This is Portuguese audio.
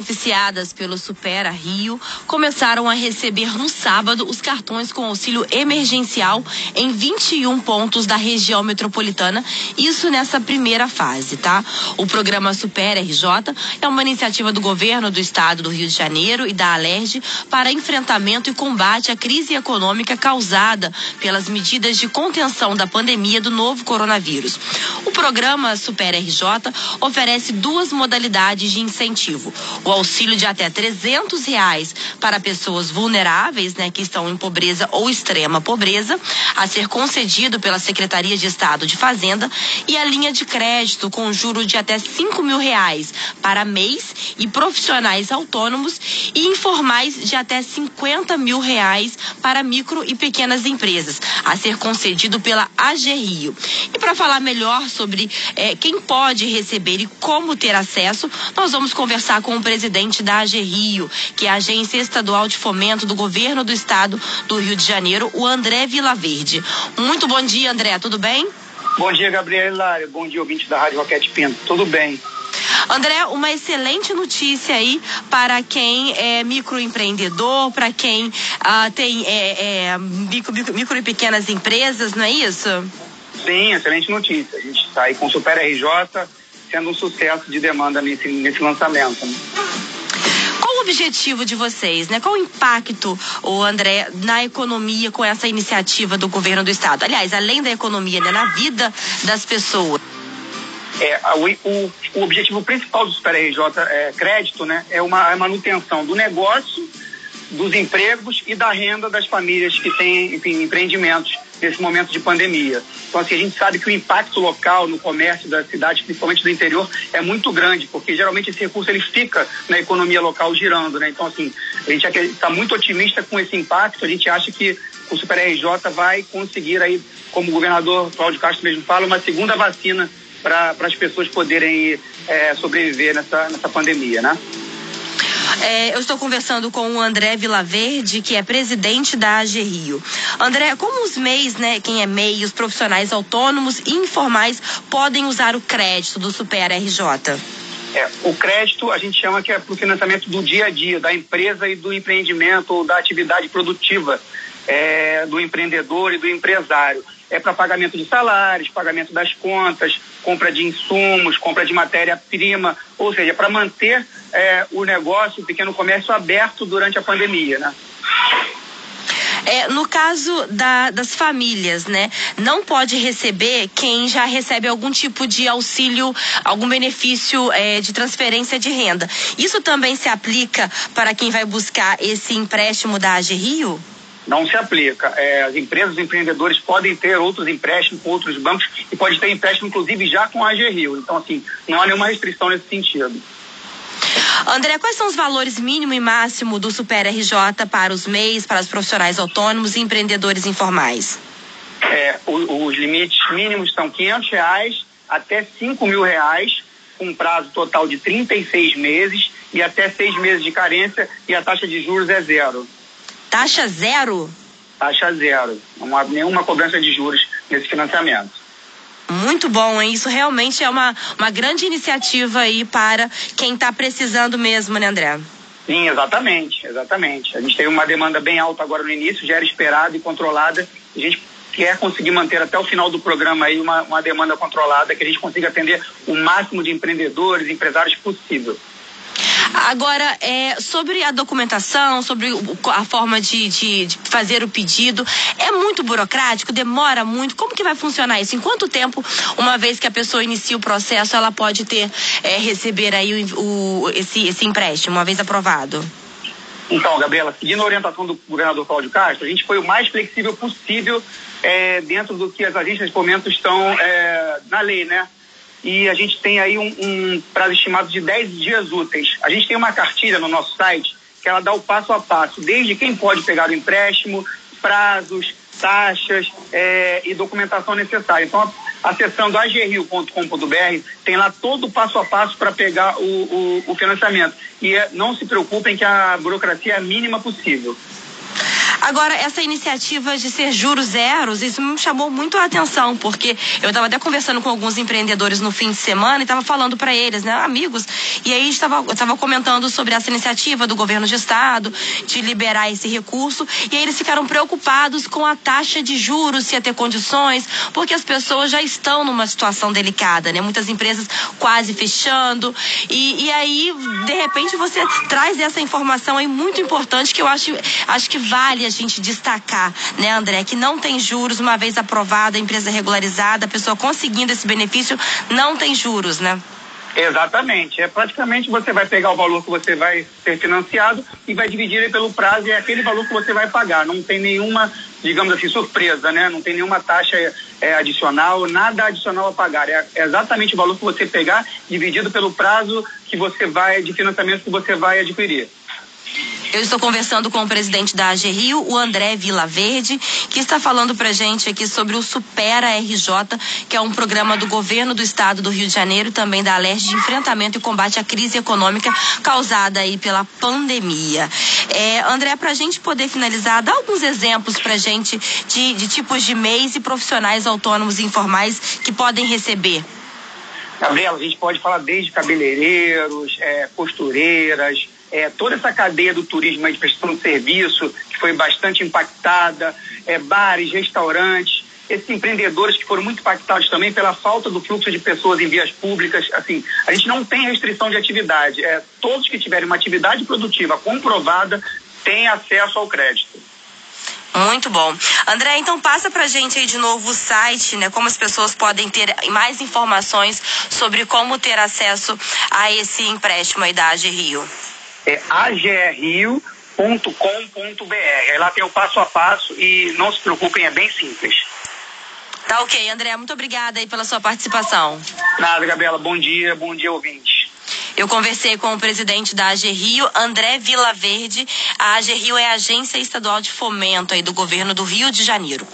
beneficiadas pelo Supera Rio começaram a receber no sábado os cartões com auxílio emergencial em 21 pontos da região metropolitana, isso nessa primeira fase, tá? O programa Supera RJ é uma iniciativa do governo do estado do Rio de Janeiro e da Alerj para enfrentamento e combate à crise econômica causada pelas medidas de contenção da pandemia do novo coronavírus. O programa Supera RJ oferece duas modalidades de incentivo. O o auxílio de até 300 reais para pessoas vulneráveis, né, que estão em pobreza ou extrema pobreza, a ser concedido pela Secretaria de Estado de Fazenda e a linha de crédito com juro de até 5 mil reais para mês e profissionais autônomos e informais de até 50 mil reais para micro e pequenas empresas, a ser concedido pela AG Rio. E para falar melhor sobre eh, quem pode receber e como ter acesso, nós vamos conversar com o presidente da AG Rio, que é a Agência Estadual de Fomento do Governo do Estado do Rio de Janeiro, o André Vilaverde. Muito bom dia, André, tudo bem? Bom dia, Gabriela Hilário. Bom dia, ouvinte da Rádio Roquete Pinto. Tudo bem? André, uma excelente notícia aí para quem é microempreendedor, para quem ah, tem é, é, micro, micro, micro, e pequenas empresas, não é isso? Sim, excelente notícia. A gente está aí com o Super RJ, sendo um sucesso de demanda nesse, nesse lançamento. Né? Qual o objetivo de vocês, né? Qual o impacto, o André, na economia com essa iniciativa do governo do estado? Aliás, além da economia, né, na vida das pessoas. É, o, o, o objetivo principal do Super RJ é, Crédito né, é uma a manutenção do negócio, dos empregos e da renda das famílias que têm enfim, empreendimentos nesse momento de pandemia. Então, assim, a gente sabe que o impacto local no comércio da cidade, principalmente do interior, é muito grande, porque geralmente esse recurso ele fica na economia local girando, né? Então, assim, a gente está muito otimista com esse impacto, a gente acha que o Super RJ vai conseguir aí, como o governador Cláudio Castro mesmo fala, uma segunda vacina para as pessoas poderem é, sobreviver nessa, nessa pandemia, né? É, eu estou conversando com o André Vilaverde, que é presidente da AG Rio. André, como os MEIs, né, quem é MEI, os profissionais autônomos e informais podem usar o crédito do Super RJ? É, o crédito a gente chama que é para o financiamento do dia a dia, da empresa e do empreendimento ou da atividade produtiva é, do empreendedor e do empresário. É para pagamento de salários, pagamento das contas, compra de insumos, compra de matéria-prima, ou seja, para manter é, o negócio, o pequeno comércio aberto durante a pandemia, né? É, no caso da, das famílias, né? Não pode receber quem já recebe algum tipo de auxílio, algum benefício é, de transferência de renda. Isso também se aplica para quem vai buscar esse empréstimo da AG Rio? Não se aplica. É, as empresas, os empreendedores podem ter outros empréstimos com outros bancos e pode ter empréstimo, inclusive, já com a AG Rio. Então, assim, não há nenhuma restrição nesse sentido. André, quais são os valores mínimo e máximo do Super RJ para os MEIs, para os profissionais autônomos e empreendedores informais? É, o, os limites mínimos são 500 reais até 5 mil reais, com prazo total de 36 meses e até seis meses de carência e a taxa de juros é zero. Taxa zero? Taxa zero. Não há nenhuma cobrança de juros nesse financiamento. Muito bom, hein? Isso realmente é uma, uma grande iniciativa aí para quem está precisando mesmo, né, André? Sim, exatamente, exatamente. A gente teve uma demanda bem alta agora no início, já era esperada e controlada. A gente quer conseguir manter até o final do programa aí uma, uma demanda controlada, que a gente consiga atender o máximo de empreendedores, empresários possível. Agora, é, sobre a documentação, sobre a forma de, de, de, fazer o pedido, é muito burocrático, demora muito. Como que vai funcionar isso? Em quanto tempo, uma vez que a pessoa inicia o processo, ela pode ter, é, receber aí o, o, esse, esse empréstimo, uma vez aprovado? Então, Gabriela, seguindo a orientação do governador Cláudio Castro, a gente foi o mais flexível possível é, dentro do que as agências de fomento estão é, na lei, né? E a gente tem aí um, um, prazo estimado de 10 dias úteis. A gente tem uma cartilha no nosso site que ela dá o passo a passo, desde quem pode pegar o empréstimo, prazos, taxas é, e documentação necessária. Então, acessando agrio.com.br, tem lá todo o passo a passo para pegar o, o, o, financiamento. E é, não se preocupem que a burocracia é a mínima possível. Agora, essa iniciativa de ser juros zeros, isso me chamou muito a atenção, porque eu estava até conversando com alguns empreendedores no fim de semana e estava falando para eles, né, amigos, e aí estava comentando sobre essa iniciativa do governo de estado de liberar esse recurso, e aí eles ficaram preocupados com a taxa de juros, se ia ter condições, porque as pessoas já estão numa situação delicada, né? Muitas empresas quase fechando, e, e aí, de repente, você traz essa informação aí muito importante que eu acho, acho que vale a gente destacar, né, André, que não tem juros, uma vez aprovada, a empresa regularizada, a pessoa conseguindo esse benefício, não tem juros, né? Exatamente. É praticamente você vai pegar o valor que você vai ser financiado e vai dividir ele pelo prazo e é aquele valor que você vai pagar. Não tem nenhuma, digamos assim, surpresa, né? Não tem nenhuma taxa é, adicional, nada adicional a pagar. É exatamente o valor que você pegar dividido pelo prazo que você vai, de financiamento que você vai adquirir. Eu estou conversando com o presidente da AG Rio, o André Vilaverde, que está falando para gente aqui sobre o Supera RJ, que é um programa do governo do estado do Rio de Janeiro também da Leste de enfrentamento e combate à crise econômica causada aí pela pandemia. É, André, para a gente poder finalizar, dá alguns exemplos para gente de, de tipos de MEIs e profissionais autônomos informais que podem receber. Gabriela, a gente pode falar desde cabeleireiros, é, costureiras, é, toda essa cadeia do turismo de prestação de serviço, que foi bastante impactada, é, bares, restaurantes, esses empreendedores que foram muito impactados também pela falta do fluxo de pessoas em vias públicas. Assim, a gente não tem restrição de atividade. É, todos que tiverem uma atividade produtiva comprovada têm acesso ao crédito. Muito bom. André, então passa pra gente aí de novo o site, né? Como as pessoas podem ter mais informações sobre como ter acesso a esse empréstimo aí da Rio é agrrio.com.br. Aí lá tem o passo a passo e não se preocupem, é bem simples. Tá ok, André, muito obrigada aí pela sua participação. Nada, Gabriela, bom dia, bom dia, ouvinte. Eu conversei com o presidente da AG Rio, André Vilaverde. A AG Rio é a agência estadual de fomento aí do governo do Rio de Janeiro.